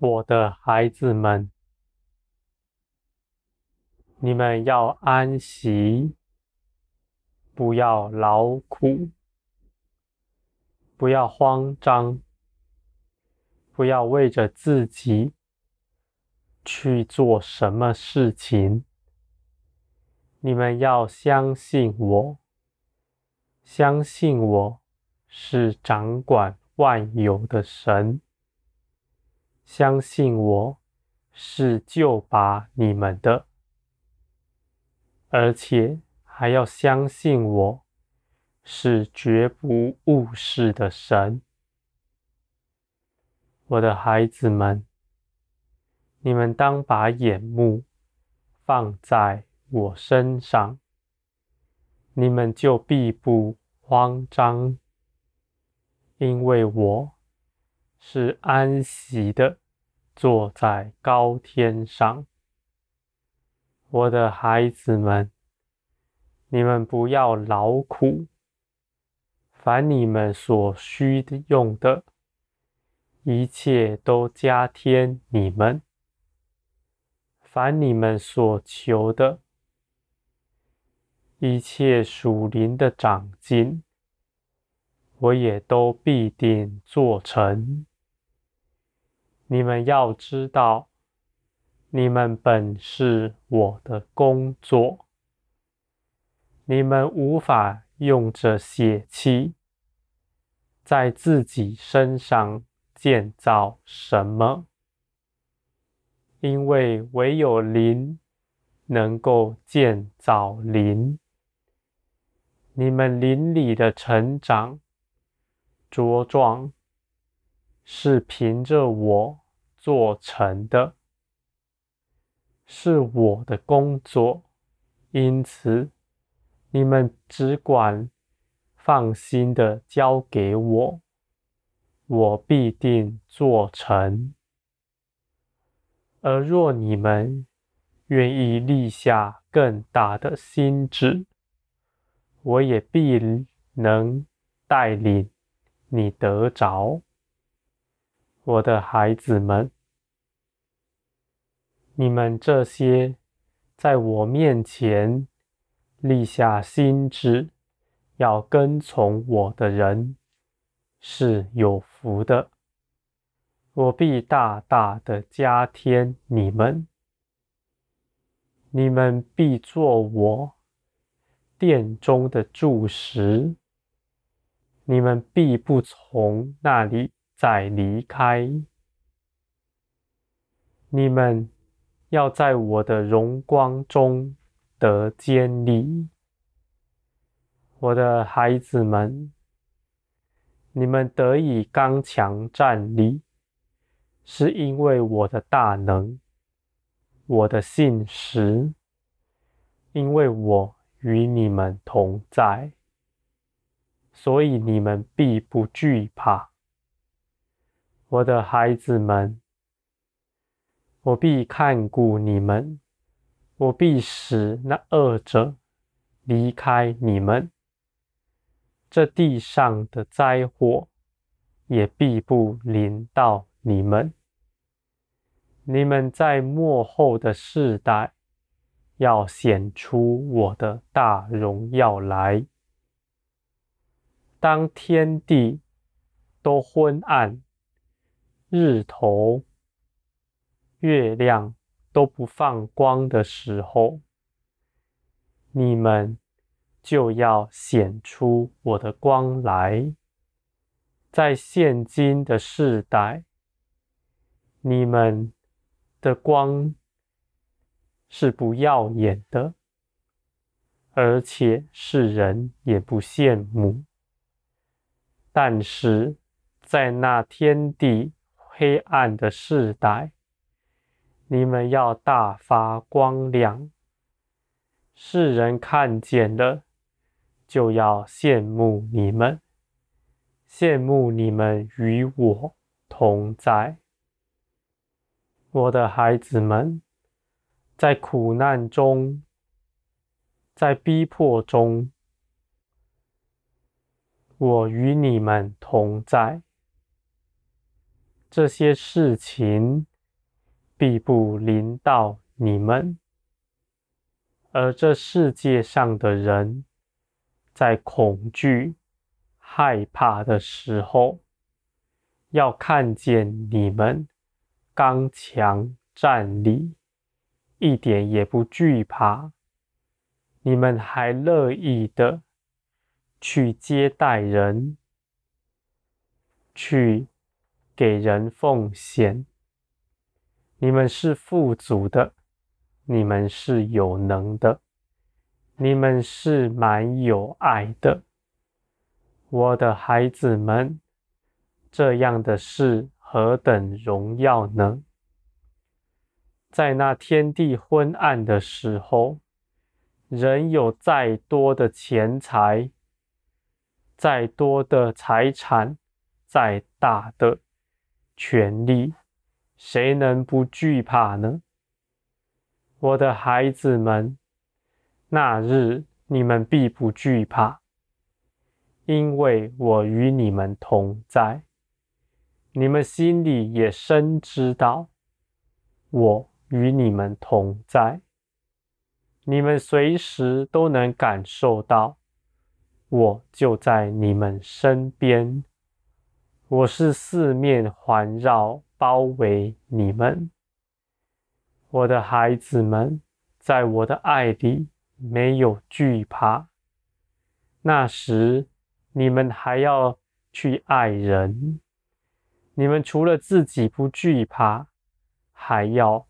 我的孩子们，你们要安息，不要劳苦，不要慌张，不要为着自己去做什么事情。你们要相信我，相信我是掌管万有的神。相信我是救拔你们的，而且还要相信我是绝不误事的神。我的孩子们，你们当把眼目放在我身上，你们就必不慌张，因为我。是安息的，坐在高天上。我的孩子们，你们不要劳苦，凡你们所需的用的，一切都加添你们；凡你们所求的，一切属灵的长进，我也都必定做成。你们要知道，你们本是我的工作。你们无法用着血气在自己身上建造什么，因为唯有灵能够建造灵。你们灵里的成长茁壮。是凭着我做成的，是我的工作，因此你们只管放心的交给我，我必定做成。而若你们愿意立下更大的心志，我也必能带领你得着。我的孩子们，你们这些在我面前立下心志要跟从我的人，是有福的。我必大大的加添你们，你们必作我殿中的柱石，你们必不从那里。再离开，你们要在我的荣光中得坚立，我的孩子们，你们得以刚强站立，是因为我的大能，我的信实，因为我与你们同在，所以你们必不惧怕。我的孩子们，我必看顾你们，我必使那恶者离开你们，这地上的灾祸也必不临到你们。你们在末后的世代要显出我的大荣耀来。当天地都昏暗。日头、月亮都不放光的时候，你们就要显出我的光来。在现今的世代，你们的光是不耀眼的，而且世人也不羡慕。但是在那天地，黑暗的世代，你们要大发光亮，世人看见了，就要羡慕你们，羡慕你们与我同在。我的孩子们，在苦难中，在逼迫中，我与你们同在。这些事情必不临到你们。而这世界上的人，在恐惧、害怕的时候，要看见你们刚强站立，一点也不惧怕，你们还乐意的去接待人，去给人奉献，你们是富足的。你们是有能的，你们是蛮有爱的，我的孩子们，这样的事何等荣耀呢？在那天地昏暗的时候，人有再多的钱财，再多的财产，再大的权力，谁能不惧怕呢？我的孩子们，那日你们必不惧怕，因为我与你们同在。你们心里也深知道，我与你们同在。你们随时都能感受到，我就在你们身边。我是四面环绕、包围你们。我的孩子们，在我的爱里没有惧怕。那时，你们还要去爱人。你们除了自己不惧怕，还要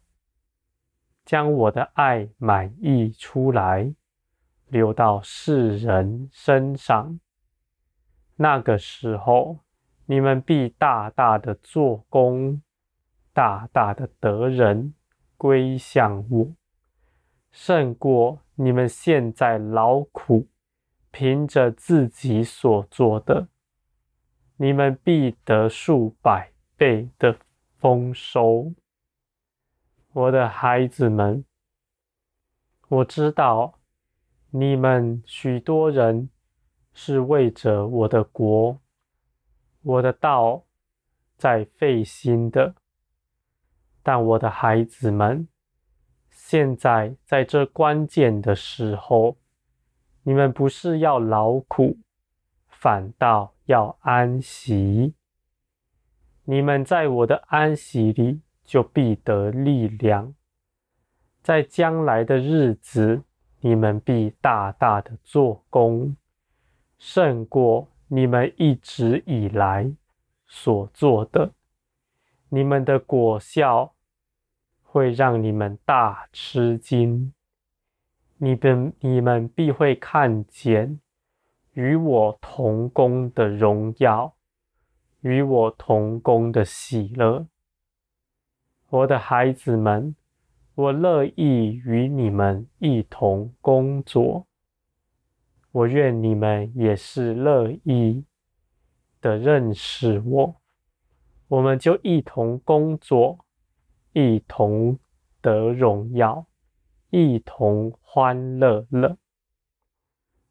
将我的爱满溢出来，流到世人身上。那个时候，你们必大大的做工，大大的得人。归向我，胜过你们现在劳苦，凭着自己所做的，你们必得数百倍的丰收。我的孩子们，我知道你们许多人是为着我的国、我的道在费心的。但我的孩子们，现在在这关键的时候，你们不是要劳苦，反倒要安息。你们在我的安息里，就必得力量。在将来的日子，你们必大大的做工，胜过你们一直以来所做的。你们的果效。会让你们大吃惊，你们你们必会看见与我同工的荣耀，与我同工的喜乐。我的孩子们，我乐意与你们一同工作，我愿你们也是乐意的认识我，我们就一同工作。一同得荣耀，一同欢乐了。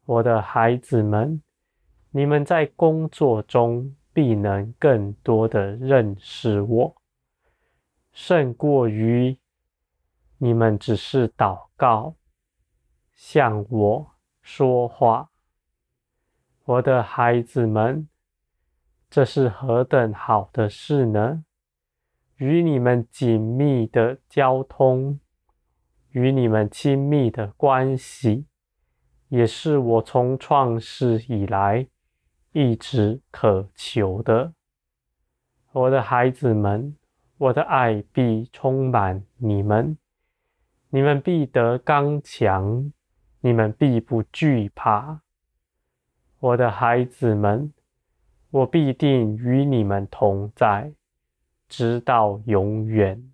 我的孩子们，你们在工作中必能更多的认识我，胜过于你们只是祷告，向我说话。我的孩子们，这是何等好的事呢？与你们紧密的交通，与你们亲密的关系，也是我从创世以来一直渴求的。我的孩子们，我的爱必充满你们，你们必得刚强，你们必不惧怕。我的孩子们，我必定与你们同在。直到永远。